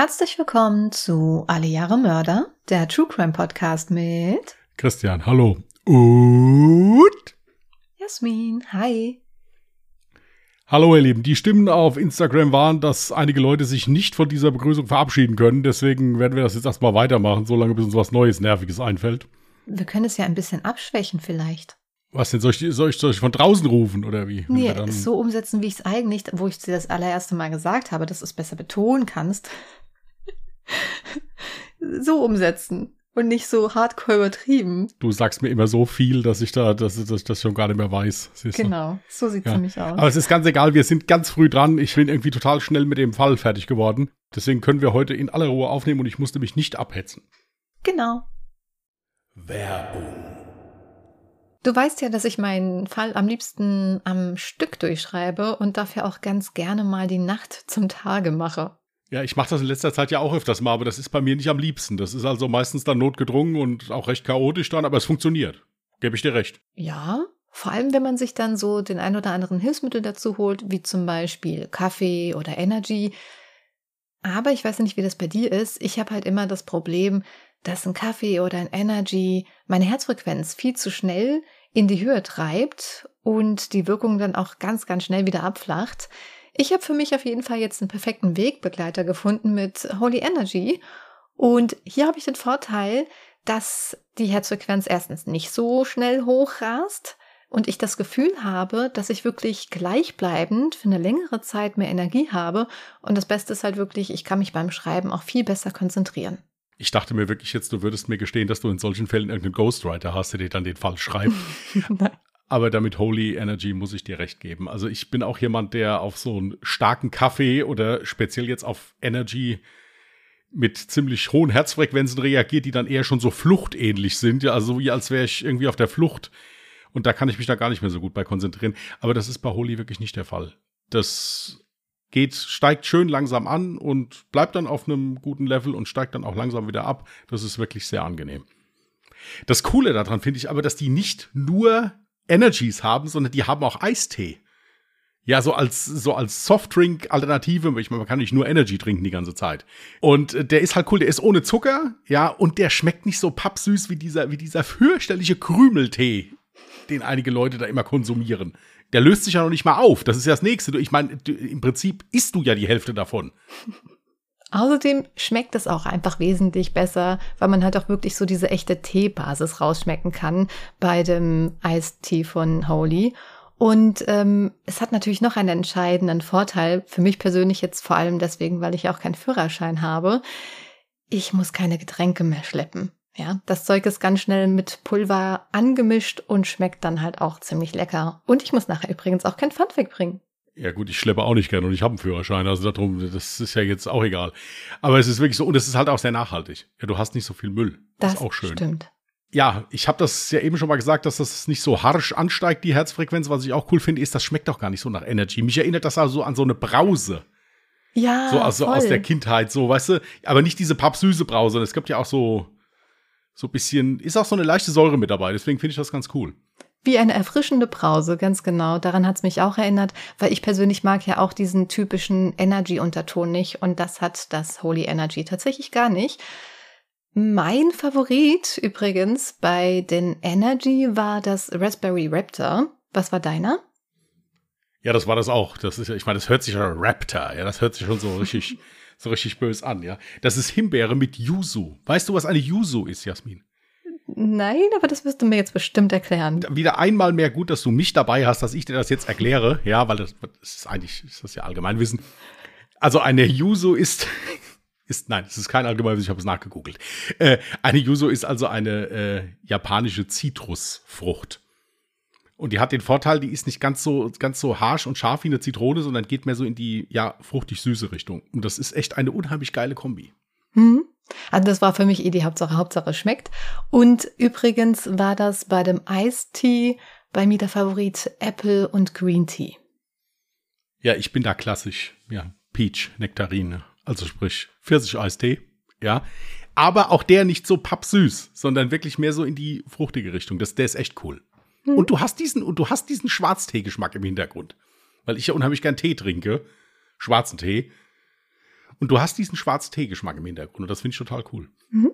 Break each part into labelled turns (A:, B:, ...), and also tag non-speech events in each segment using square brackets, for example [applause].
A: Herzlich willkommen zu Alle Jahre Mörder, der True Crime Podcast mit
B: Christian, hallo. Und?
A: Jasmin. Hi.
B: Hallo ihr Lieben, die Stimmen auf Instagram waren, dass einige Leute sich nicht von dieser Begrüßung verabschieden können. Deswegen werden wir das jetzt erstmal weitermachen, solange bis uns was Neues, Nerviges einfällt.
A: Wir können es ja ein bisschen abschwächen vielleicht.
B: Was denn, soll ich, soll ich, soll ich von draußen rufen oder wie?
A: Nee, so umsetzen, wie ich es eigentlich, wo ich es dir das allererste Mal gesagt habe, dass du es besser betonen kannst. [laughs] so umsetzen und nicht so hardcore übertrieben.
B: Du sagst mir immer so viel, dass ich da, dass, dass ich das schon gar nicht mehr weiß. siehst du?
A: Genau, so sieht es
B: Ja.
A: nämlich aus.
B: Aber es ist ganz egal, wir sind ganz früh dran. Ich bin irgendwie total schnell mit dem Fall fertig geworden. Deswegen können wir heute in aller Ruhe aufnehmen und ich musste mich nicht abhetzen.
A: genau.
B: Werbung.
A: Du weißt ja, dass ich meinen Fall am liebsten am Stück durchschreibe und dafür auch ganz gerne mal die Nacht zum Tage mache.
B: Ja, ich mache das in letzter Zeit ja auch öfters mal, aber das ist bei mir nicht am liebsten. Das ist also meistens dann notgedrungen und auch recht chaotisch dann, aber es funktioniert. Gebe ich dir recht.
A: Ja, vor allem wenn man sich dann so den ein oder anderen Hilfsmittel dazu holt, wie zum Beispiel Kaffee oder Energy. Aber ich weiß nicht, wie das bei dir ist. Ich habe halt immer das Problem, dass ein Kaffee oder ein Energy meine Herzfrequenz viel zu schnell in die Höhe treibt und die Wirkung dann auch ganz, ganz schnell wieder abflacht. Ich habe für mich auf jeden Fall jetzt einen perfekten Wegbegleiter gefunden mit Holy Energy. Und hier habe ich den Vorteil, dass die Herzfrequenz erstens nicht so schnell hochrast und ich das Gefühl habe, dass ich wirklich gleichbleibend für eine längere Zeit mehr Energie habe. Und das Beste ist halt wirklich, ich kann mich beim Schreiben auch viel besser konzentrieren.
B: Ich dachte mir wirklich jetzt, du würdest mir gestehen, dass du in solchen Fällen irgendeinen Ghostwriter hast, der dir dann den Fall schreibt. [laughs] [laughs] Aber damit Holy Energy muss ich dir recht geben. Also ich bin auch jemand, der auf so einen starken Kaffee oder speziell jetzt auf Energy mit ziemlich hohen Herzfrequenzen reagiert, die dann eher schon so fluchtähnlich sind. Ja, also wie als wäre ich irgendwie auf der Flucht. Und da kann ich mich da gar nicht mehr so gut bei konzentrieren. Aber das ist bei Holy wirklich nicht der Fall. Das geht, steigt schön langsam an und bleibt dann auf einem guten Level und steigt dann auch langsam wieder ab. Das ist wirklich sehr angenehm. Das Coole daran finde ich aber, dass die nicht nur Energies haben, sondern die haben auch Eistee. Ja, so als, so als Softdrink-Alternative. Ich meine, man kann nicht nur Energy trinken die ganze Zeit. Und äh, der ist halt cool, der ist ohne Zucker, ja, und der schmeckt nicht so pappsüß wie dieser, wie dieser fürchterliche Krümeltee, den einige Leute da immer konsumieren. Der löst sich ja noch nicht mal auf. Das ist ja das Nächste. Ich meine, im Prinzip isst du ja die Hälfte davon.
A: Außerdem schmeckt es auch einfach wesentlich besser, weil man halt auch wirklich so diese echte Teebasis rausschmecken kann bei dem Eistee von Holy. Und ähm, es hat natürlich noch einen entscheidenden Vorteil, für mich persönlich jetzt vor allem deswegen, weil ich auch keinen Führerschein habe. Ich muss keine Getränke mehr schleppen. Ja, das Zeug ist ganz schnell mit Pulver angemischt und schmeckt dann halt auch ziemlich lecker. Und ich muss nachher übrigens auch kein Pfand wegbringen.
B: Ja gut, ich schleppe auch nicht gerne und ich habe einen Führerschein, also darum, das ist ja jetzt auch egal. Aber es ist wirklich so, und es ist halt auch sehr nachhaltig. Ja, du hast nicht so viel Müll. Das, ist auch schön.
A: stimmt.
B: Ja, ich habe das ja eben schon mal gesagt, dass das nicht so harsch ansteigt, die Herzfrequenz. Was ich auch cool finde, ist, das schmeckt auch gar nicht so nach Energy. Mich erinnert das also an so eine Brause.
A: Ja,
B: So also
A: voll.
B: aus der Kindheit, so, weißt du, aber nicht diese pappsüße Brause. Es gibt ja auch so, so ein bisschen, ist auch so eine leichte Säure mit dabei, deswegen finde ich das ganz cool.
A: Wie eine erfrischende Brause, ganz genau. Daran hat es mich auch erinnert, weil ich persönlich mag ja auch diesen typischen Energy-Unterton nicht und das hat das Holy Energy tatsächlich gar nicht. Mein Favorit übrigens bei den Energy war das Raspberry Raptor. Was war deiner?
B: Ja, das war das auch. Das ist ja, ich meine, das hört sich ja Raptor, ja, das hört sich schon so richtig, [laughs] so richtig bös an, ja. Das ist Himbeere mit Yuzu. Weißt du, was eine Yuzu ist, Jasmin?
A: Nein, aber das wirst du mir jetzt bestimmt erklären.
B: Wieder einmal mehr gut, dass du mich dabei hast, dass ich dir das jetzt erkläre. Ja, weil das, das ist eigentlich, ist das ja Allgemeinwissen. Also eine Yuzu ist, [laughs] ist, nein, es ist kein Allgemeinwissen, ich habe es nachgegoogelt. Äh, eine Yuzu ist also eine äh, japanische Zitrusfrucht. Und die hat den Vorteil, die ist nicht ganz so, ganz so harsh und scharf wie eine Zitrone, sondern geht mehr so in die, ja, fruchtig-süße Richtung. Und das ist echt eine unheimlich geile Kombi.
A: Hm. Also das war für mich eh die Hauptsache. Hauptsache schmeckt. Und übrigens war das bei dem Eistee bei mir der Favorit Apple und Green Tea.
B: Ja, ich bin da klassisch. Ja, Peach, Nektarine. Also sprich Pfirsich-Eistee. Ja. Aber auch der nicht so pappsüß, sondern wirklich mehr so in die fruchtige Richtung. Das, der ist echt cool. Hm. Und du hast diesen, und du hast diesen Schwarztee-Geschmack im Hintergrund. Weil ich ja unheimlich gern Tee trinke. Schwarzen Tee. Und du hast diesen schwarzen Teegeschmack im Hintergrund und das finde ich total cool. Mhm.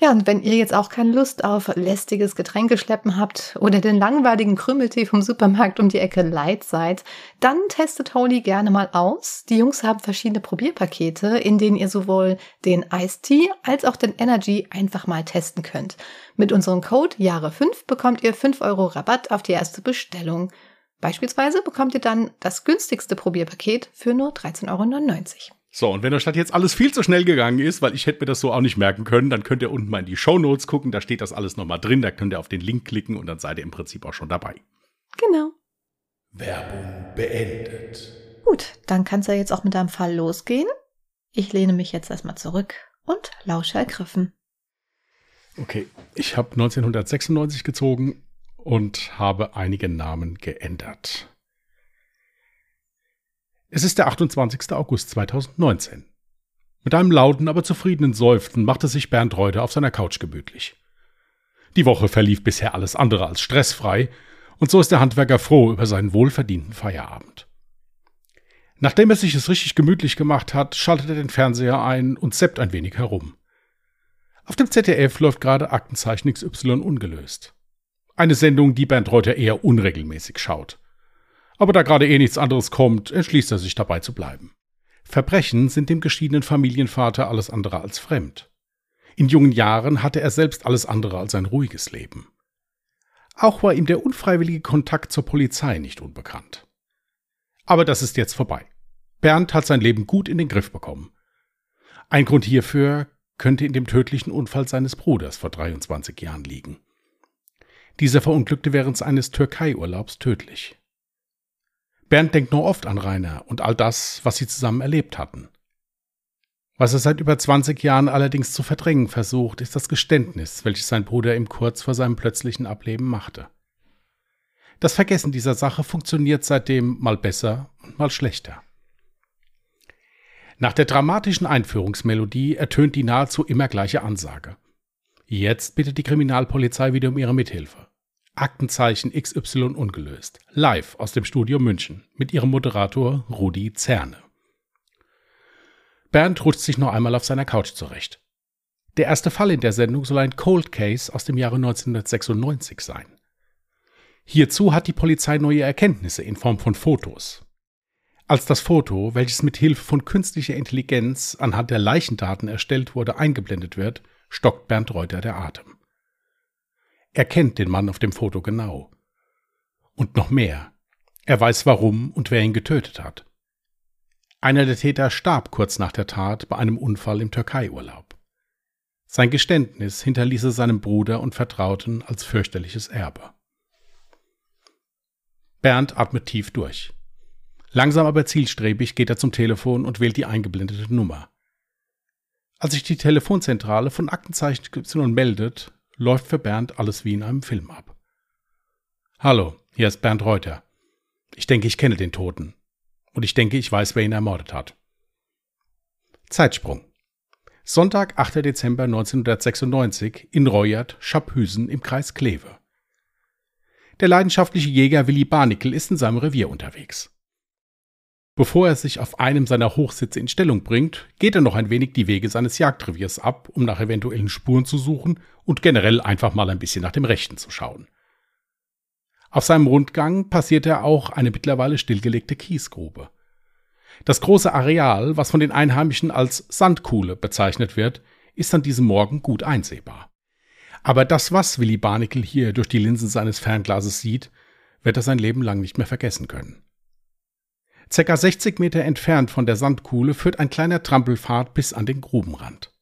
A: Ja, und wenn ihr jetzt auch keine Lust auf lästiges Getränkeschleppen habt oder den langweiligen Krümmeltee vom Supermarkt um die Ecke leid seid, dann testet Holy gerne mal aus. Die Jungs haben verschiedene Probierpakete, in denen ihr sowohl den Eistee als auch den Energy einfach mal testen könnt. Mit unserem Code Jahre5 bekommt ihr 5 Euro Rabatt auf die erste Bestellung. Beispielsweise bekommt ihr dann das günstigste Probierpaket für nur 13,99 Euro.
B: So, und wenn euch das jetzt alles viel zu schnell gegangen ist, weil ich hätte mir das so auch nicht merken können, dann könnt ihr unten mal in die Show Notes gucken, da steht das alles nochmal drin, da könnt ihr auf den Link klicken und dann seid ihr im Prinzip auch schon dabei.
A: Genau.
B: Werbung beendet.
A: Gut, dann kann es ja jetzt auch mit deinem Fall losgehen. Ich lehne mich jetzt erstmal zurück und lausche ergriffen.
B: Okay, ich habe 1996 gezogen und habe einige Namen geändert. Es ist der 28. August 2019. Mit einem lauten, aber zufriedenen Seufzen machte sich Bernd Reuter auf seiner Couch gemütlich. Die Woche verlief bisher alles andere als stressfrei, und so ist der Handwerker froh über seinen wohlverdienten Feierabend. Nachdem er sich es richtig gemütlich gemacht hat, schaltet er den Fernseher ein und seppt ein wenig herum. Auf dem ZDF läuft gerade Aktenzeichen XY ungelöst. Eine Sendung, die Bernd Reuter eher unregelmäßig schaut. Aber da gerade eh nichts anderes kommt, entschließt er sich dabei zu bleiben. Verbrechen sind dem geschiedenen Familienvater alles andere als fremd. In jungen Jahren hatte er selbst alles andere als ein ruhiges Leben. Auch war ihm der unfreiwillige Kontakt zur Polizei nicht unbekannt. Aber das ist jetzt vorbei. Bernd hat sein Leben gut in den Griff bekommen. Ein Grund hierfür könnte in dem tödlichen Unfall seines Bruders vor 23 Jahren liegen. Dieser verunglückte während eines Türkei-Urlaubs tödlich. Bernd denkt nur oft an Rainer und all das, was sie zusammen erlebt hatten. Was er seit über 20 Jahren allerdings zu verdrängen versucht, ist das Geständnis, welches sein Bruder ihm kurz vor seinem plötzlichen Ableben machte. Das Vergessen dieser Sache funktioniert seitdem mal besser und mal schlechter. Nach der dramatischen Einführungsmelodie ertönt die nahezu immer gleiche Ansage. Jetzt bittet die Kriminalpolizei wieder um ihre Mithilfe. Aktenzeichen XY ungelöst. Live aus dem Studio München mit ihrem Moderator Rudi Zerne. Bernd rutscht sich noch einmal auf seiner Couch zurecht. Der erste Fall in der Sendung soll ein Cold Case aus dem Jahre 1996 sein. Hierzu hat die Polizei neue Erkenntnisse in Form von Fotos. Als das Foto, welches mit Hilfe von künstlicher Intelligenz anhand der Leichendaten erstellt wurde, eingeblendet wird, stockt Bernd Reuter der Atem. Er kennt den Mann auf dem Foto genau. Und noch mehr. Er weiß warum und wer ihn getötet hat. Einer der Täter starb kurz nach der Tat bei einem Unfall im Türkei-Urlaub. Sein Geständnis hinterließ er seinem Bruder und Vertrauten als fürchterliches Erbe. Bernd atmet tief durch. Langsam aber zielstrebig geht er zum Telefon und wählt die eingeblendete Nummer. Als sich die Telefonzentrale von Aktenzeichen Y meldet, läuft für Bernd alles wie in einem Film ab. Hallo, hier ist Bernd Reuter. Ich denke, ich kenne den Toten. Und ich denke, ich weiß, wer ihn ermordet hat. Zeitsprung. Sonntag, 8. Dezember 1996 in Reuert, Schapphüsen im Kreis Kleve. Der leidenschaftliche Jäger Willi Barnickel ist in seinem Revier unterwegs. Bevor er sich auf einem seiner Hochsitze in Stellung bringt, geht er noch ein wenig die Wege seines Jagdreviers ab, um nach eventuellen Spuren zu suchen und generell einfach mal ein bisschen nach dem Rechten zu schauen. Auf seinem Rundgang passiert er auch eine mittlerweile stillgelegte Kiesgrube. Das große Areal, was von den Einheimischen als Sandkuhle bezeichnet wird, ist an diesem Morgen gut einsehbar. Aber das, was Willy Barnickel hier durch die Linsen seines Fernglases sieht, wird er sein Leben lang nicht mehr vergessen können. Circa 60 Meter entfernt von der Sandkuhle führt ein kleiner Trampelpfad bis an den Grubenrand.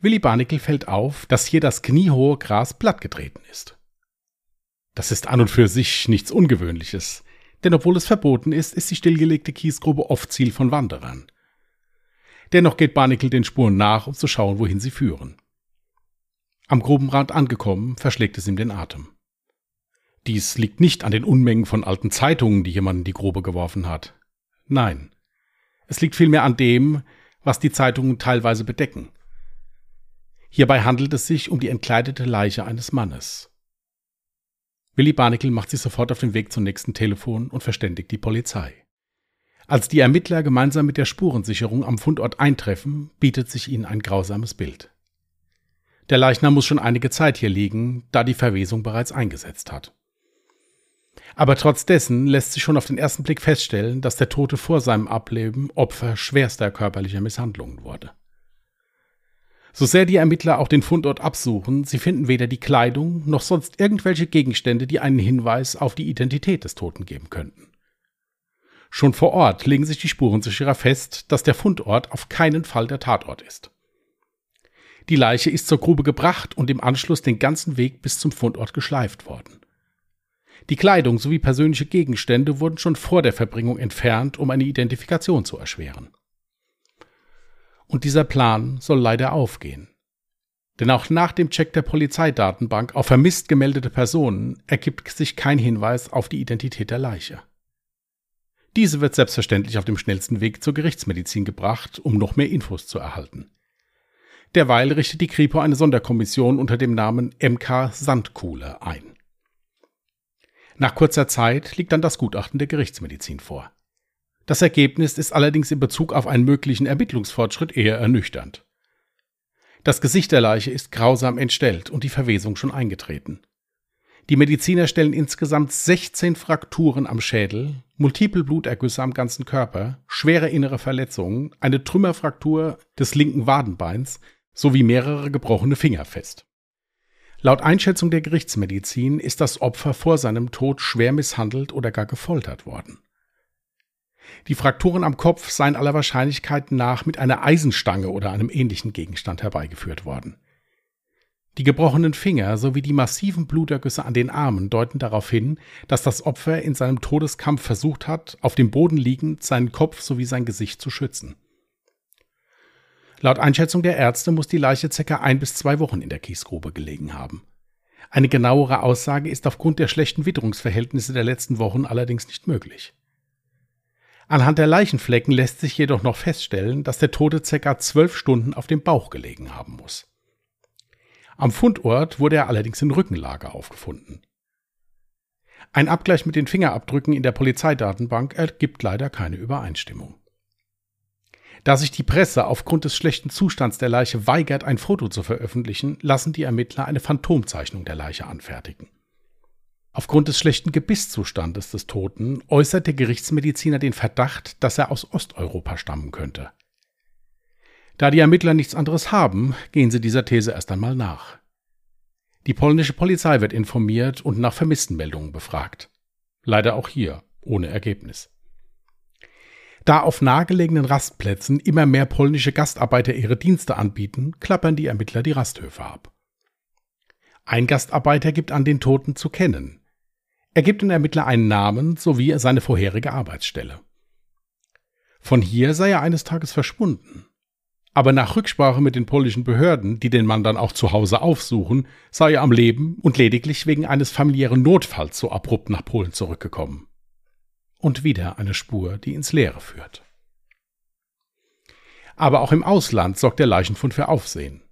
B: Willy Barnickel fällt auf, dass hier das kniehohe Gras plattgetreten ist. Das ist an und für sich nichts Ungewöhnliches, denn obwohl es verboten ist, ist die stillgelegte Kiesgrube oft Ziel von Wanderern. Dennoch geht Barnickel den Spuren nach, um zu schauen, wohin sie führen. Am Grubenrand angekommen, verschlägt es ihm den Atem. Dies liegt nicht an den Unmengen von alten Zeitungen, die jemand in die Grube geworfen hat. Nein. Es liegt vielmehr an dem, was die Zeitungen teilweise bedecken. Hierbei handelt es sich um die entkleidete Leiche eines Mannes. Willy Barnickel macht sich sofort auf den Weg zum nächsten Telefon und verständigt die Polizei. Als die Ermittler gemeinsam mit der Spurensicherung am Fundort eintreffen, bietet sich ihnen ein grausames Bild. Der Leichnam muss schon einige Zeit hier liegen, da die Verwesung bereits eingesetzt hat. Aber trotz dessen lässt sich schon auf den ersten Blick feststellen, dass der Tote vor seinem Ableben Opfer schwerster körperlicher Misshandlungen wurde. So sehr die Ermittler auch den Fundort absuchen, sie finden weder die Kleidung noch sonst irgendwelche Gegenstände, die einen Hinweis auf die Identität des Toten geben könnten. Schon vor Ort legen sich die Spurensicherer fest, dass der Fundort auf keinen Fall der Tatort ist. Die Leiche ist zur Grube gebracht und im Anschluss den ganzen Weg bis zum Fundort geschleift worden. Die Kleidung sowie persönliche Gegenstände wurden schon vor der Verbringung entfernt, um eine Identifikation zu erschweren. Und dieser Plan soll leider aufgehen. Denn auch nach dem Check der Polizeidatenbank auf vermisst gemeldete Personen ergibt sich kein Hinweis auf die Identität der Leiche. Diese wird selbstverständlich auf dem schnellsten Weg zur Gerichtsmedizin gebracht, um noch mehr Infos zu erhalten. Derweil richtet die Kripo eine Sonderkommission unter dem Namen MK Sandkuhle ein. Nach kurzer Zeit liegt dann das Gutachten der Gerichtsmedizin vor. Das Ergebnis ist allerdings in Bezug auf einen möglichen Ermittlungsfortschritt eher ernüchternd. Das Gesicht der Leiche ist grausam entstellt und die Verwesung schon eingetreten. Die Mediziner stellen insgesamt 16 Frakturen am Schädel, multiple Blutergüsse am ganzen Körper, schwere innere Verletzungen, eine Trümmerfraktur des linken Wadenbeins sowie mehrere gebrochene Finger fest. Laut Einschätzung der Gerichtsmedizin ist das Opfer vor seinem Tod schwer misshandelt oder gar gefoltert worden. Die Frakturen am Kopf seien aller Wahrscheinlichkeit nach mit einer Eisenstange oder einem ähnlichen Gegenstand herbeigeführt worden. Die gebrochenen Finger sowie die massiven Blutergüsse an den Armen deuten darauf hin, dass das Opfer in seinem Todeskampf versucht hat, auf dem Boden liegend seinen Kopf sowie sein Gesicht zu schützen. Laut Einschätzung der Ärzte muss die Leiche ca. ein bis zwei Wochen in der Kiesgrube gelegen haben. Eine genauere Aussage ist aufgrund der schlechten Witterungsverhältnisse der letzten Wochen allerdings nicht möglich. Anhand der Leichenflecken lässt sich jedoch noch feststellen, dass der Tote ca. zwölf Stunden auf dem Bauch gelegen haben muss. Am Fundort wurde er allerdings in Rückenlage aufgefunden. Ein Abgleich mit den Fingerabdrücken in der Polizeidatenbank ergibt leider keine Übereinstimmung. Da sich die Presse aufgrund des schlechten Zustands der Leiche weigert, ein Foto zu veröffentlichen, lassen die Ermittler eine Phantomzeichnung der Leiche anfertigen. Aufgrund des schlechten Gebisszustandes des Toten äußert der Gerichtsmediziner den Verdacht, dass er aus Osteuropa stammen könnte. Da die Ermittler nichts anderes haben, gehen sie dieser These erst einmal nach. Die polnische Polizei wird informiert und nach Vermisstenmeldungen befragt. Leider auch hier ohne Ergebnis. Da auf nahegelegenen Rastplätzen immer mehr polnische Gastarbeiter ihre Dienste anbieten, klappern die Ermittler die Rasthöfe ab. Ein Gastarbeiter gibt an den Toten zu kennen. Er gibt den Ermittler einen Namen sowie seine vorherige Arbeitsstelle. Von hier sei er eines Tages verschwunden. Aber nach Rücksprache mit den polnischen Behörden, die den Mann dann auch zu Hause aufsuchen, sei er am Leben und lediglich wegen eines familiären Notfalls so abrupt nach Polen zurückgekommen und wieder eine Spur, die ins Leere führt. Aber auch im Ausland sorgt der Leichenfund für Aufsehen.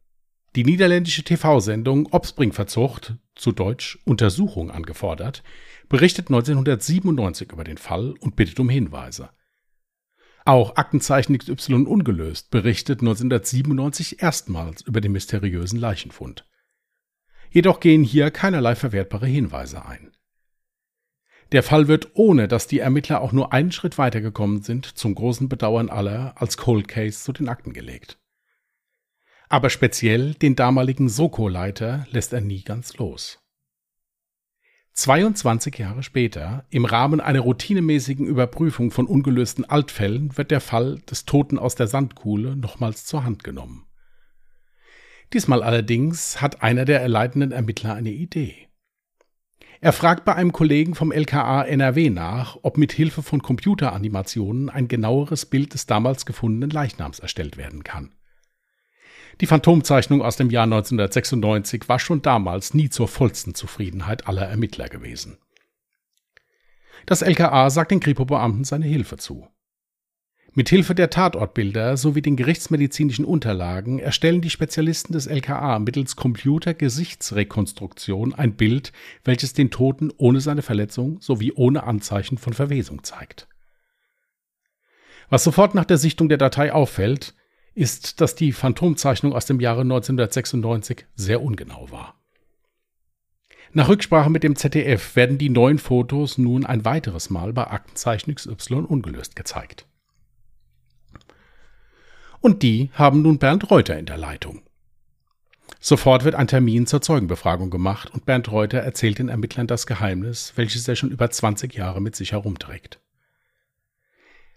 B: Die niederländische TV-Sendung Obspringverzucht, zu Deutsch Untersuchung angefordert, berichtet 1997 über den Fall und bittet um Hinweise. Auch Aktenzeichen XY ungelöst berichtet 1997 erstmals über den mysteriösen Leichenfund. Jedoch gehen hier keinerlei verwertbare Hinweise ein. Der Fall wird, ohne dass die Ermittler auch nur einen Schritt weitergekommen sind, zum großen Bedauern aller als Cold Case zu den Akten gelegt. Aber speziell den damaligen Soko-Leiter lässt er nie ganz los. 22 Jahre später, im Rahmen einer routinemäßigen Überprüfung von ungelösten Altfällen, wird der Fall des Toten aus der Sandkuhle nochmals zur Hand genommen. Diesmal allerdings hat einer der erleitenden Ermittler eine Idee. Er fragt bei einem Kollegen vom LKA NRW nach, ob mit Hilfe von Computeranimationen ein genaueres Bild des damals gefundenen Leichnams erstellt werden kann. Die Phantomzeichnung aus dem Jahr 1996 war schon damals nie zur vollsten Zufriedenheit aller Ermittler gewesen. Das LKA sagt den Kripo-Beamten seine Hilfe zu. Mit Hilfe der Tatortbilder sowie den gerichtsmedizinischen Unterlagen erstellen die Spezialisten des LKA mittels Computergesichtsrekonstruktion ein Bild, welches den Toten ohne seine Verletzung sowie ohne Anzeichen von Verwesung zeigt. Was sofort nach der Sichtung der Datei auffällt, ist, dass die Phantomzeichnung aus dem Jahre 1996 sehr ungenau war. Nach Rücksprache mit dem ZDF werden die neuen Fotos nun ein weiteres Mal bei Aktenzeichen XY ungelöst gezeigt. Und die haben nun Bernd Reuter in der Leitung. Sofort wird ein Termin zur Zeugenbefragung gemacht und Bernd Reuter erzählt den Ermittlern das Geheimnis, welches er schon über 20 Jahre mit sich herumträgt.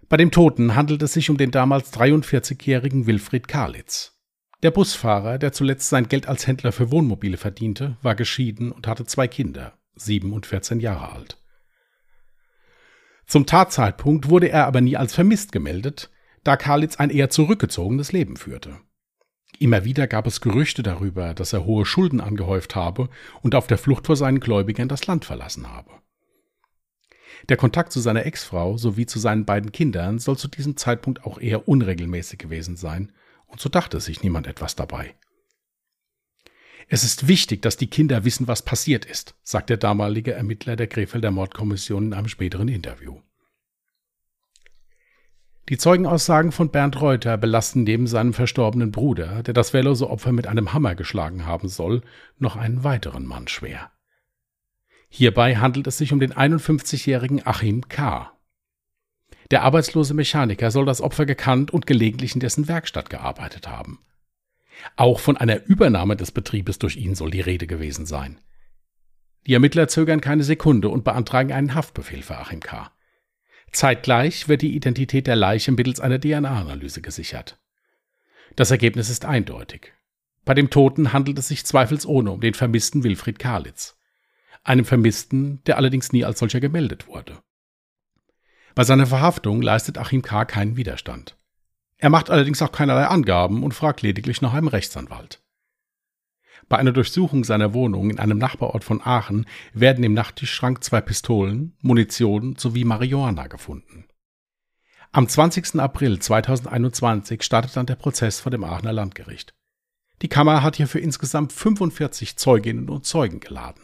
B: Bei dem Toten handelt es sich um den damals 43-jährigen Wilfried Karlitz. Der Busfahrer, der zuletzt sein Geld als Händler für Wohnmobile verdiente, war geschieden und hatte zwei Kinder, sieben und 14 Jahre alt. Zum Tatzeitpunkt wurde er aber nie als vermisst gemeldet, da Karlitz ein eher zurückgezogenes Leben führte. Immer wieder gab es Gerüchte darüber, dass er hohe Schulden angehäuft habe und auf der Flucht vor seinen Gläubigern das Land verlassen habe. Der Kontakt zu seiner Ex-Frau sowie zu seinen beiden Kindern soll zu diesem Zeitpunkt auch eher unregelmäßig gewesen sein, und so dachte sich niemand etwas dabei. Es ist wichtig, dass die Kinder wissen, was passiert ist, sagt der damalige Ermittler der Krefelder Mordkommission in einem späteren Interview. Die Zeugenaussagen von Bernd Reuter belasten neben seinem verstorbenen Bruder, der das wehrlose Opfer mit einem Hammer geschlagen haben soll, noch einen weiteren Mann schwer. Hierbei handelt es sich um den 51-jährigen Achim K. Der arbeitslose Mechaniker soll das Opfer gekannt und gelegentlich in dessen Werkstatt gearbeitet haben. Auch von einer Übernahme des Betriebes durch ihn soll die Rede gewesen sein. Die Ermittler zögern keine Sekunde und beantragen einen Haftbefehl für Achim K. Zeitgleich wird die Identität der Leiche mittels einer DNA-Analyse gesichert. Das Ergebnis ist eindeutig. Bei dem Toten handelt es sich zweifelsohne um den vermissten Wilfried Karlitz. Einem Vermissten, der allerdings nie als solcher gemeldet wurde. Bei seiner Verhaftung leistet Achim K. keinen Widerstand. Er macht allerdings auch keinerlei Angaben und fragt lediglich nach einem Rechtsanwalt. Bei einer Durchsuchung seiner Wohnung in einem Nachbarort von Aachen werden im Nachttischschrank zwei Pistolen, Munition sowie Marihuana gefunden. Am 20. April 2021 startet dann der Prozess vor dem Aachener Landgericht. Die Kammer hat hierfür insgesamt 45 Zeuginnen und Zeugen geladen.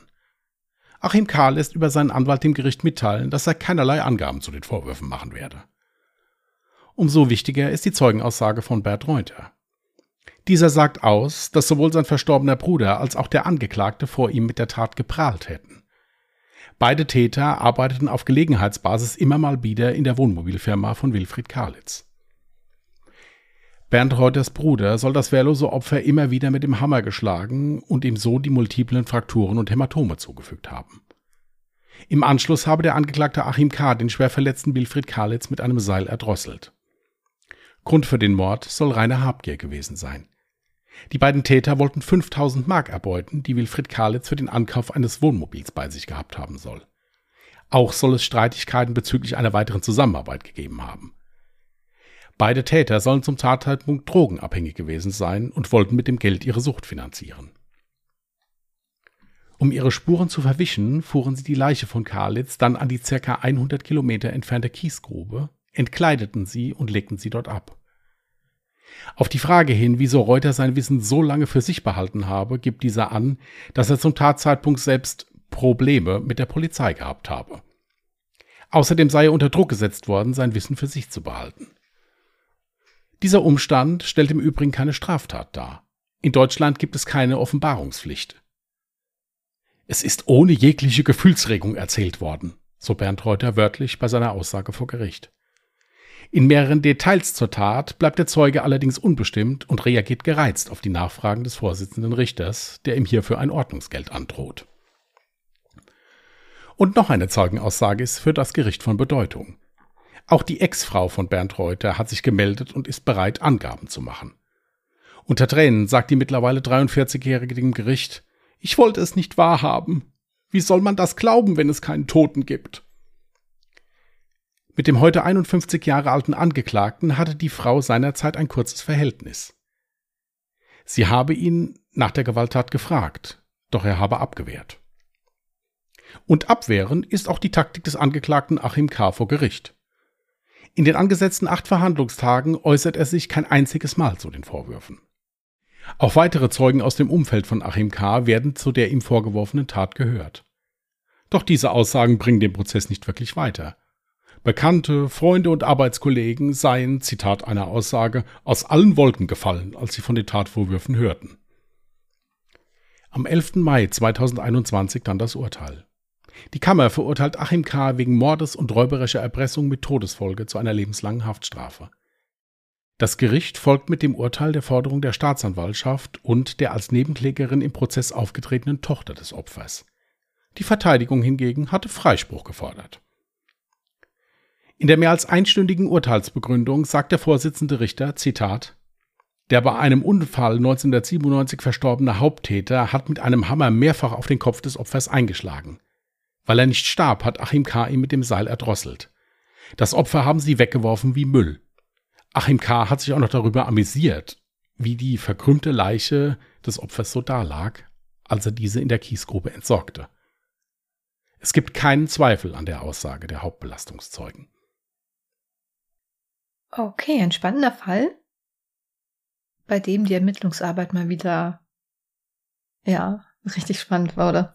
B: Achim K. lässt über seinen Anwalt dem Gericht mitteilen, dass er keinerlei Angaben zu den Vorwürfen machen werde. Umso wichtiger ist die Zeugenaussage von Bert Reuter. Dieser sagt aus, dass sowohl sein verstorbener Bruder als auch der Angeklagte vor ihm mit der Tat geprahlt hätten. Beide Täter arbeiteten auf Gelegenheitsbasis immer mal wieder in der Wohnmobilfirma von Wilfried Karlitz. Bernd Reuters Bruder soll das wehrlose Opfer immer wieder mit dem Hammer geschlagen und ihm so die multiplen Frakturen und Hämatome zugefügt haben. Im Anschluss habe der Angeklagte Achim K. den schwer verletzten Wilfried Karlitz mit einem Seil erdrosselt. Grund für den Mord soll reine Habgier gewesen sein. Die beiden Täter wollten 5000 Mark erbeuten, die Wilfried Karlitz für den Ankauf eines Wohnmobils bei sich gehabt haben soll. Auch soll es Streitigkeiten bezüglich einer weiteren Zusammenarbeit gegeben haben. Beide Täter sollen zum Tatzeitpunkt drogenabhängig gewesen sein und wollten mit dem Geld ihre Sucht finanzieren. Um ihre Spuren zu verwischen, fuhren sie die Leiche von Karlitz dann an die ca. 100 Kilometer entfernte Kiesgrube, entkleideten sie und legten sie dort ab. Auf die Frage hin, wieso Reuter sein Wissen so lange für sich behalten habe, gibt dieser an, dass er zum Tatzeitpunkt selbst Probleme mit der Polizei gehabt habe. Außerdem sei er unter Druck gesetzt worden, sein Wissen für sich zu behalten. Dieser Umstand stellt im Übrigen keine Straftat dar. In Deutschland gibt es keine Offenbarungspflicht. Es ist ohne jegliche Gefühlsregung erzählt worden, so Bernd Reuter wörtlich bei seiner Aussage vor Gericht. In mehreren Details zur Tat bleibt der Zeuge allerdings unbestimmt und reagiert gereizt auf die Nachfragen des Vorsitzenden Richters, der ihm hierfür ein Ordnungsgeld androht. Und noch eine Zeugenaussage ist für das Gericht von Bedeutung. Auch die Ex-Frau von Bernd Reuter hat sich gemeldet und ist bereit, Angaben zu machen. Unter Tränen sagt die mittlerweile 43-Jährige dem Gericht, ich wollte es nicht wahrhaben. Wie soll man das glauben, wenn es keinen Toten gibt? Mit dem heute 51 Jahre alten Angeklagten hatte die Frau seinerzeit ein kurzes Verhältnis. Sie habe ihn nach der Gewalttat gefragt, doch er habe abgewehrt. Und abwehren ist auch die Taktik des Angeklagten Achim K. vor Gericht. In den angesetzten acht Verhandlungstagen äußert er sich kein einziges Mal zu den Vorwürfen. Auch weitere Zeugen aus dem Umfeld von Achim K. werden zu der ihm vorgeworfenen Tat gehört. Doch diese Aussagen bringen den Prozess nicht wirklich weiter. Bekannte, Freunde und Arbeitskollegen seien, Zitat einer Aussage, aus allen Wolken gefallen, als sie von den Tatvorwürfen hörten. Am 11. Mai 2021 dann das Urteil. Die Kammer verurteilt Achim K. wegen Mordes und räuberischer Erpressung mit Todesfolge zu einer lebenslangen Haftstrafe. Das Gericht folgt mit dem Urteil der Forderung der Staatsanwaltschaft und der als Nebenklägerin im Prozess aufgetretenen Tochter des Opfers. Die Verteidigung hingegen hatte Freispruch gefordert. In der mehr als einstündigen Urteilsbegründung sagt der Vorsitzende Richter, Zitat, der bei einem Unfall 1997 verstorbene Haupttäter hat mit einem Hammer mehrfach auf den Kopf des Opfers eingeschlagen. Weil er nicht starb, hat Achim K. ihn mit dem Seil erdrosselt. Das Opfer haben sie weggeworfen wie Müll. Achim K. hat sich auch noch darüber amüsiert, wie die verkrümmte Leiche des Opfers so dalag, als er diese in der Kiesgrube entsorgte. Es gibt keinen Zweifel an der Aussage der Hauptbelastungszeugen.
A: Okay, ein spannender Fall, bei dem die Ermittlungsarbeit mal wieder, ja, richtig spannend wurde.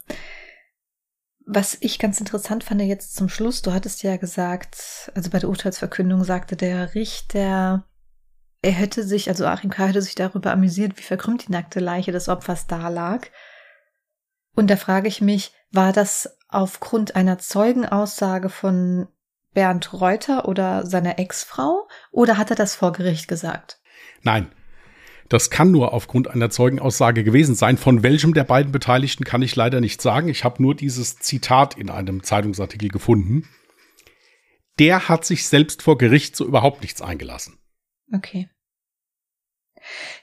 A: Was ich ganz interessant fand jetzt zum Schluss, du hattest ja gesagt, also bei der Urteilsverkündung sagte der Richter, er hätte sich, also Achim K. hätte sich darüber amüsiert, wie verkrümmt die nackte Leiche des Opfers da lag. Und da frage ich mich, war das aufgrund einer Zeugenaussage von Bernd Reuter oder seiner Ex-Frau oder hat er das vor Gericht gesagt?
B: Nein, das kann nur aufgrund einer Zeugenaussage gewesen sein. Von welchem der beiden Beteiligten kann ich leider nicht sagen. Ich habe nur dieses Zitat in einem Zeitungsartikel gefunden. Der hat sich selbst vor Gericht so überhaupt nichts eingelassen.
A: Okay.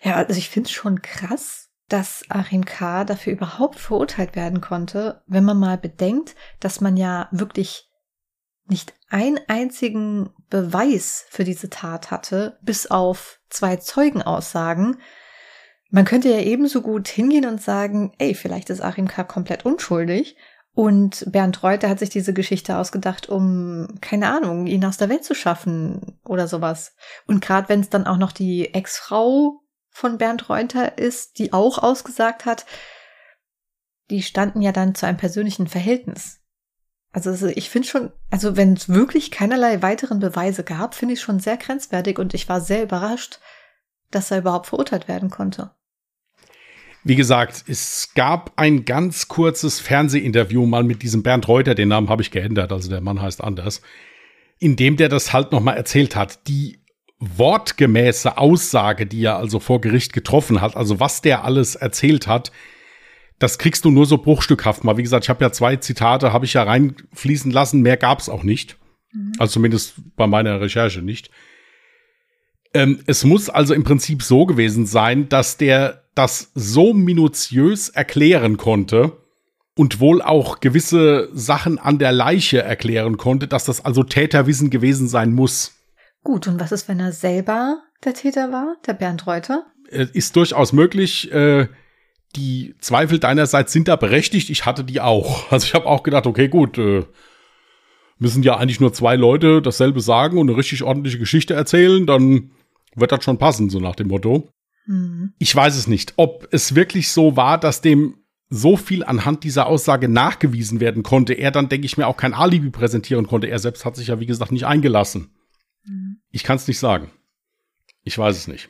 A: Ja, also ich finde es schon krass, dass Achim K. dafür überhaupt verurteilt werden konnte, wenn man mal bedenkt, dass man ja wirklich nicht einen einzigen Beweis für diese Tat hatte, bis auf zwei Zeugenaussagen. Man könnte ja ebenso gut hingehen und sagen, ey, vielleicht ist Achim K. komplett unschuldig und Bernd Reuter hat sich diese Geschichte ausgedacht, um, keine Ahnung, ihn aus der Welt zu schaffen oder sowas. Und gerade wenn es dann auch noch die Ex-Frau von Bernd Reuter ist, die auch ausgesagt hat, die standen ja dann zu einem persönlichen Verhältnis. Also ich finde schon, also wenn es wirklich keinerlei weiteren Beweise gab, finde ich schon sehr grenzwertig und ich war sehr überrascht, dass er überhaupt verurteilt werden konnte.
B: Wie gesagt, es gab ein ganz kurzes Fernsehinterview mal mit diesem Bernd Reuter, den Namen habe ich geändert, also der Mann heißt anders, in dem der das halt nochmal erzählt hat. Die wortgemäße Aussage, die er also vor Gericht getroffen hat, also was der alles erzählt hat, das kriegst du nur so bruchstückhaft mal. Wie gesagt, ich habe ja zwei Zitate, habe ich ja reinfließen lassen, mehr gab es auch nicht. Mhm. Also zumindest bei meiner Recherche nicht. Ähm, es muss also im Prinzip so gewesen sein, dass der das so minutiös erklären konnte und wohl auch gewisse Sachen an der Leiche erklären konnte, dass das also Täterwissen gewesen sein muss.
A: Gut, und was ist, wenn er selber der Täter war, der Bernd Reuter?
B: Äh, ist durchaus möglich. Äh, die Zweifel deinerseits sind da berechtigt. Ich hatte die auch. [laughs] Also ich habe auch gedacht, okay, gut, äh, müssen ja eigentlich nur zwei Leute dasselbe sagen und eine richtig ordentliche Geschichte erzählen, dann wird das schon passen, so nach dem Motto. Mhm. Ich weiß es nicht, ob es wirklich so war, dass dem so viel anhand dieser Aussage nachgewiesen werden konnte. Er dann, denke ich mir, auch kein Alibi präsentieren konnte. Er selbst hat sich ja, wie gesagt, nicht eingelassen. Mhm. Ich kann es nicht sagen. Ich weiß es nicht.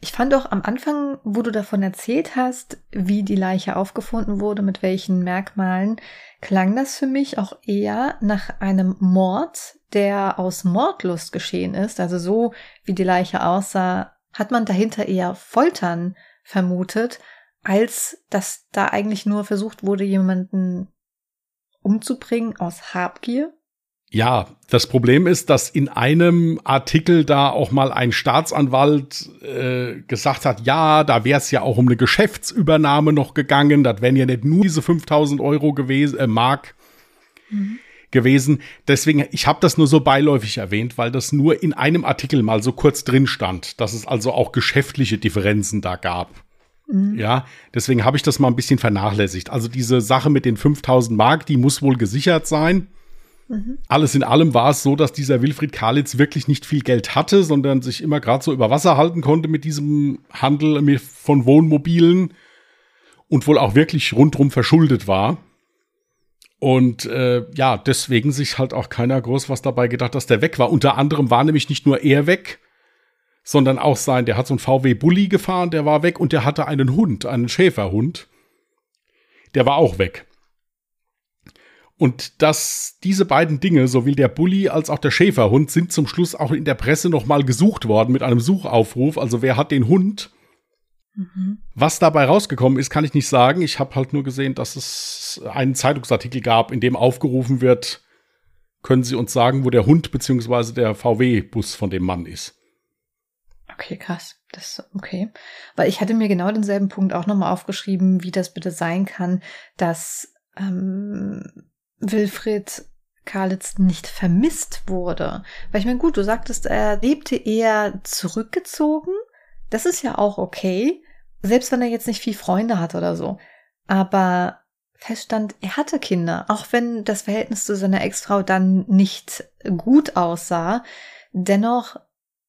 A: Ich fand auch am Anfang, wo du davon erzählt hast, wie die Leiche aufgefunden wurde, mit welchen Merkmalen, klang das für mich auch eher nach einem Mord, der aus Mordlust geschehen ist, also so wie die Leiche aussah, hat man dahinter eher Foltern vermutet, als dass da eigentlich nur versucht wurde, jemanden umzubringen aus Habgier.
B: Ja, das Problem ist, dass in einem Artikel da auch mal ein Staatsanwalt äh, gesagt hat, ja, da wäre es ja auch um eine Geschäftsübernahme noch gegangen, das wären ja nicht nur diese 5000 Euro gewesen, äh, Mark mhm. gewesen. Deswegen, ich habe das nur so beiläufig erwähnt, weil das nur in einem Artikel mal so kurz drin stand, dass es also auch geschäftliche Differenzen da gab. Mhm. Ja, deswegen habe ich das mal ein bisschen vernachlässigt. Also diese Sache mit den 5000 Mark, die muss wohl gesichert sein. Alles in allem war es so, dass dieser Wilfried Kalitz wirklich nicht viel Geld hatte, sondern sich immer gerade so über Wasser halten konnte mit diesem Handel von Wohnmobilen und wohl auch wirklich rundrum verschuldet war. Und äh, ja, deswegen sich halt auch keiner groß was dabei gedacht, dass der weg war. Unter anderem war nämlich nicht nur er weg, sondern auch sein, der hat so einen VW Bulli gefahren, der war weg und der hatte einen Hund, einen Schäferhund. Der war auch weg. Und dass diese beiden Dinge, sowohl der Bulli als auch der Schäferhund, sind zum Schluss auch in der Presse nochmal gesucht worden mit einem Suchaufruf. Also wer hat den Hund? Mhm. Was dabei rausgekommen ist, kann ich nicht sagen. Ich habe halt nur gesehen, dass es einen Zeitungsartikel gab, in dem aufgerufen wird, können Sie uns sagen, wo der Hund bzw. der VW-Bus von dem Mann ist.
A: Okay, krass. Das okay. Weil ich hatte mir genau denselben Punkt auch nochmal aufgeschrieben, wie das bitte sein kann, dass ähm, Wilfried Karlitz nicht vermisst wurde. Weil ich meine, gut, du sagtest, er lebte eher zurückgezogen. Das ist ja auch okay. Selbst wenn er jetzt nicht viel Freunde hat oder so. Aber feststand, er hatte Kinder. Auch wenn das Verhältnis zu seiner Ex-Frau dann nicht gut aussah. Dennoch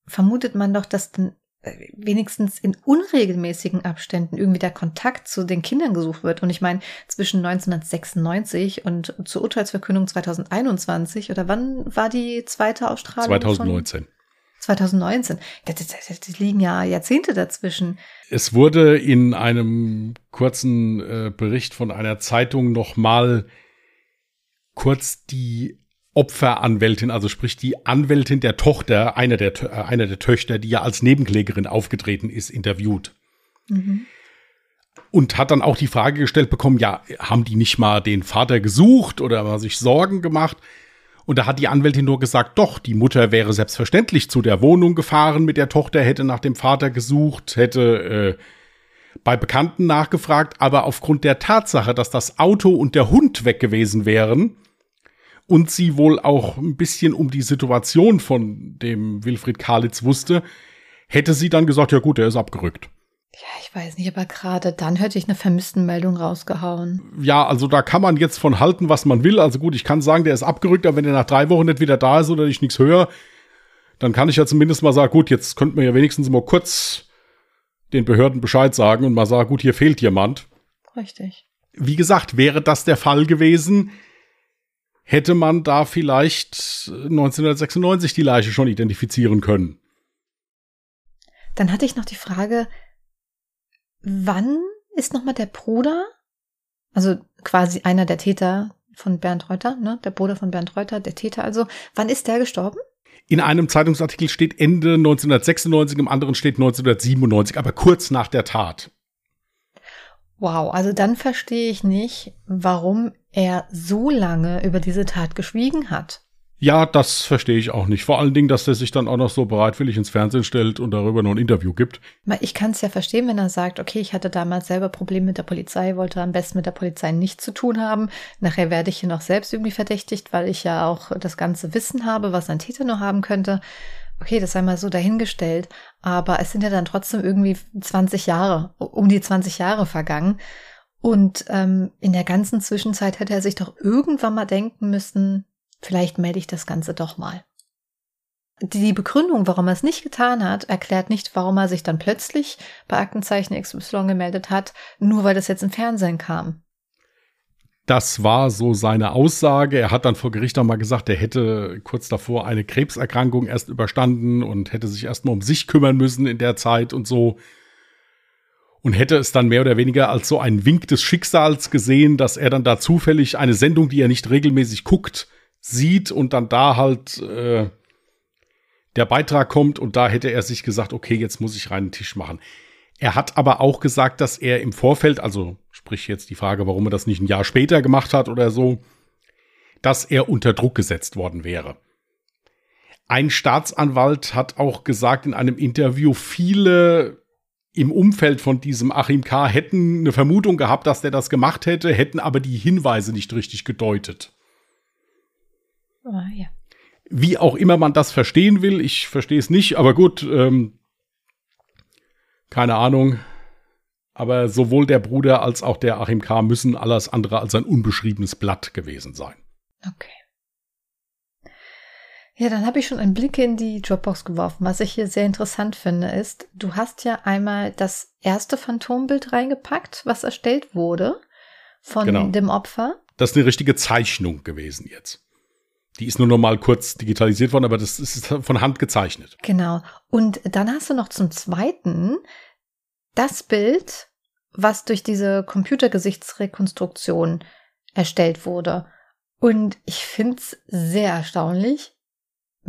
A: vermutet man doch, dass dann wenigstens in unregelmäßigen Abständen irgendwie der Kontakt zu den Kindern gesucht wird. Und ich meine, zwischen 1996 und zur Urteilsverkündung 2021 oder wann war die zweite Ausstrahlung?
B: 2019.
A: 2019. Das, liegen ja Jahrzehnte dazwischen.
B: Es wurde in einem kurzen äh, Bericht von einer Zeitung noch mal kurz die Opferanwältin, also sprich die Anwältin der Tochter, einer der, äh, einer der Töchter, die ja als Nebenklägerin aufgetreten ist, interviewt. Mhm. Und hat dann auch die Frage gestellt bekommen, ja, haben die nicht mal den Vater gesucht oder mal sich Sorgen gemacht? Und da hat die Anwältin nur gesagt, doch, die Mutter wäre selbstverständlich zu der Wohnung gefahren mit der Tochter, hätte nach dem Vater gesucht, hätte äh, bei Bekannten nachgefragt, aber aufgrund der Tatsache, dass das Auto und der Hund weg gewesen wären, und sie wohl auch ein bisschen um die Situation von dem Wilfried Karlitz wusste, hätte sie dann gesagt, ja gut, er ist abgerückt.
A: Ja, ich weiß nicht, aber gerade dann hätte ich eine Vermisstenmeldung rausgehauen.
B: Ja, also da kann man jetzt von halten, was man will. Also gut, ich kann sagen, der ist abgerückt, aber wenn er nach drei Wochen nicht wieder da ist oder ich nichts höre, dann kann ich ja zumindest mal sagen, gut, jetzt könnte man ja wenigstens mal kurz den Behörden Bescheid sagen und mal sagen, gut, hier fehlt jemand.
A: Richtig.
B: Wie gesagt, wäre das der Fall gewesen, hätte man da vielleicht 1996 die Leiche schon identifizieren können.
A: Dann hatte ich noch die Frage, wann ist nochmal der Bruder, also quasi einer der Täter von Bernd Reuter, ne, der Bruder von Bernd Reuter, der Täter also, wann ist der gestorben?
B: In einem Zeitungsartikel steht Ende 1996, im anderen steht 1997, aber kurz nach der Tat.
A: Wow, also dann verstehe ich nicht, warum er so lange über diese Tat geschwiegen hat.
B: Ja, das verstehe ich auch nicht. Vor allen Dingen, dass er sich dann auch noch so bereitwillig ins Fernsehen stellt und darüber noch ein Interview gibt.
A: Ich kann es ja verstehen, wenn er sagt, okay, ich hatte damals selber Probleme mit der Polizei, wollte am besten mit der Polizei nichts zu tun haben. Nachher werde ich hier noch selbst irgendwie verdächtigt, weil ich ja auch das ganze Wissen habe, was ein Täter nur haben könnte. Okay, das sei mal so dahingestellt. Aber es sind ja dann trotzdem irgendwie 20 Jahre, um die 20 Jahre vergangen. Und ähm, in der ganzen Zwischenzeit hätte er sich doch irgendwann mal denken müssen, vielleicht melde ich das Ganze doch mal. Die Begründung, warum er es nicht getan hat, erklärt nicht, warum er sich dann plötzlich bei Aktenzeichen XY gemeldet hat, nur weil das jetzt im Fernsehen kam.
B: Das war so seine Aussage. Er hat dann vor Gericht auch mal gesagt, er hätte kurz davor eine Krebserkrankung erst überstanden und hätte sich erst mal um sich kümmern müssen in der Zeit und so und hätte es dann mehr oder weniger als so einen Wink des Schicksals gesehen, dass er dann da zufällig eine Sendung, die er nicht regelmäßig guckt, sieht und dann da halt äh, der Beitrag kommt und da hätte er sich gesagt, okay, jetzt muss ich reinen Tisch machen. Er hat aber auch gesagt, dass er im Vorfeld, also sprich jetzt die Frage, warum er das nicht ein Jahr später gemacht hat oder so, dass er unter Druck gesetzt worden wäre. Ein Staatsanwalt hat auch gesagt in einem Interview, viele im Umfeld von diesem Achim K. hätten eine Vermutung gehabt, dass der das gemacht hätte, hätten aber die Hinweise nicht richtig gedeutet.
A: Ah, ja.
B: Wie auch immer man das verstehen will, ich verstehe es nicht, aber gut, ähm, keine Ahnung. Aber sowohl der Bruder als auch der Achim K. müssen alles andere als ein unbeschriebenes Blatt gewesen sein.
A: Okay. Ja, dann habe ich schon einen Blick in die Dropbox geworfen. Was ich hier sehr interessant finde, ist, du hast ja einmal das erste Phantombild reingepackt, was erstellt wurde von
B: Genau.
A: dem Opfer.
B: Das ist eine richtige Zeichnung gewesen jetzt. Die ist nur noch mal kurz digitalisiert worden, aber das ist von Hand gezeichnet.
A: Genau. Und dann hast du noch zum zweiten das Bild, was durch diese Computergesichtsrekonstruktion erstellt wurde. Und ich finde es sehr erstaunlich,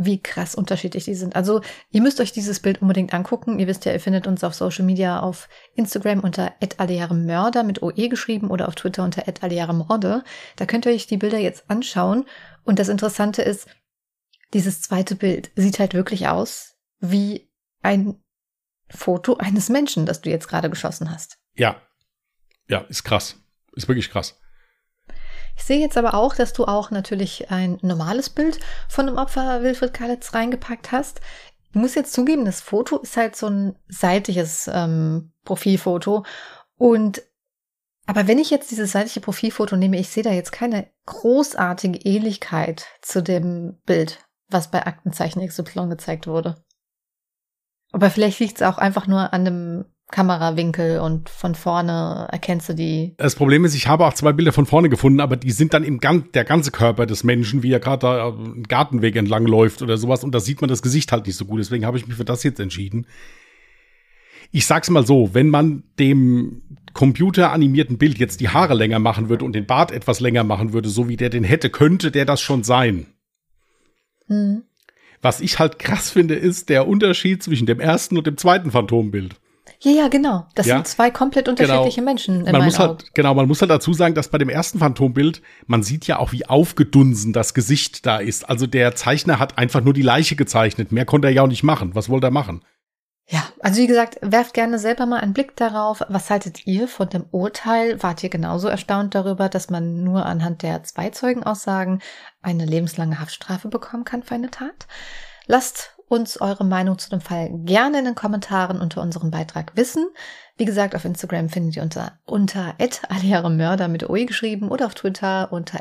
A: wie krass unterschiedlich die sind. Also ihr müsst euch dieses Bild unbedingt angucken. Ihr wisst ja, ihr findet uns auf Social Media auf Instagram unter @allejaremörder mit OE geschrieben oder auf Twitter unter @allejaremorde. Da könnt ihr euch die Bilder jetzt anschauen. Und das Interessante ist, dieses zweite Bild sieht halt wirklich aus wie ein Foto eines Menschen, das du jetzt gerade geschossen hast.
B: Ja. Ja, ist krass. Ist wirklich krass.
A: Ich sehe jetzt aber auch, dass du auch natürlich ein normales Bild von dem Opfer Wilfried Kalitz reingepackt hast. Ich muss jetzt zugeben, das Foto ist halt so ein seitliches ähm, Profilfoto. Und aber wenn ich jetzt dieses seitliche Profilfoto nehme, ich sehe da jetzt keine großartige Ähnlichkeit zu dem Bild, was bei Aktenzeichen XY gezeigt wurde. Aber vielleicht liegt es auch einfach nur an dem Kamerawinkel und von vorne erkennst du die.
B: Das Problem ist, ich habe auch zwei Bilder von vorne gefunden, aber die sind dann im gan der ganze Körper des Menschen, wie er gerade da einen Gartenweg entlang läuft oder sowas. Und da sieht man das Gesicht halt nicht so gut. Deswegen habe ich mich für das jetzt entschieden. Ich sag's mal so, wenn man dem computeranimierten Bild jetzt die Haare länger machen würde und den Bart etwas länger machen würde, so wie der den hätte, könnte der das schon sein.
A: Hm.
B: Was ich halt krass finde, ist der Unterschied zwischen dem ersten und dem zweiten Phantombild.
A: Ja, ja, genau. Das
B: Ja.
A: sind zwei komplett unterschiedliche Menschen in
B: man muss
A: Augen.
B: halt, genau, man muss halt dazu sagen, dass bei dem ersten Phantombild, man sieht ja auch, wie aufgedunsen das Gesicht da ist. Also der Zeichner hat einfach nur die Leiche gezeichnet. Mehr konnte er ja auch nicht machen. Was wollte er machen?
A: Ja, also wie gesagt, werft gerne selber mal einen Blick darauf. Was haltet ihr von dem Urteil? Wart ihr genauso erstaunt darüber, dass man nur anhand der zwei Zeugenaussagen eine lebenslange Haftstrafe bekommen kann für eine Tat? Lasst uns eure Meinung zu dem Fall gerne in den Kommentaren unter unserem Beitrag wissen. Wie gesagt, auf Instagram findet ihr unter, unter Mörder mit OE geschrieben oder auf Twitter unter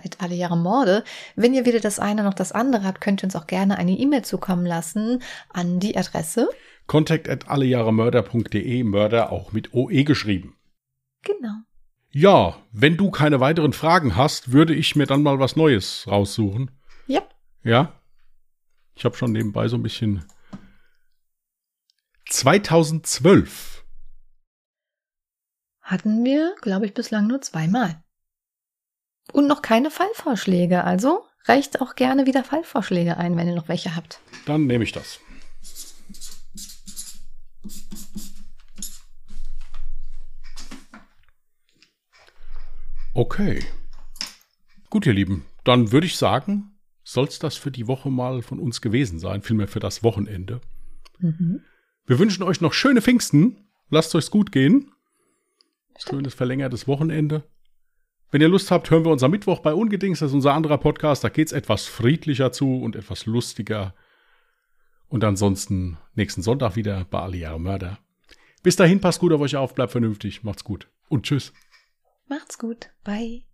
A: Morde. Wenn ihr weder das eine noch das andere habt, könnt ihr uns auch gerne eine E-Mail zukommen lassen an die Adresse.
B: Contact at allejahremörder.de, Mörder auch mit OE geschrieben.
A: Genau.
B: Ja, wenn du keine weiteren Fragen hast, würde ich mir dann mal was Neues raussuchen.
A: Ja.
B: Ja? Ich habe schon nebenbei so ein bisschen 2012.
A: Hatten wir, glaube ich, bislang nur zweimal. Und noch keine Fallvorschläge, also reicht auch gerne wieder Fallvorschläge ein, wenn ihr noch welche habt.
B: Dann nehme ich das. Okay. Gut, ihr Lieben, dann würde ich sagen, soll es das für die Woche mal von uns gewesen sein, vielmehr für das Wochenende.
A: Mhm.
B: Wir wünschen euch noch schöne Pfingsten. Lasst euch's gut gehen. Schönes verlängertes Wochenende. Wenn ihr Lust habt, hören wir uns am Mittwoch bei Ungedings. Das ist unser anderer Podcast. Da geht's etwas friedlicher zu und etwas lustiger. Und ansonsten nächsten Sonntag wieder bei Jahre Mörder. Bis dahin, passt gut auf euch auf, bleibt vernünftig, macht's gut und tschüss.
A: Macht's gut. Bye.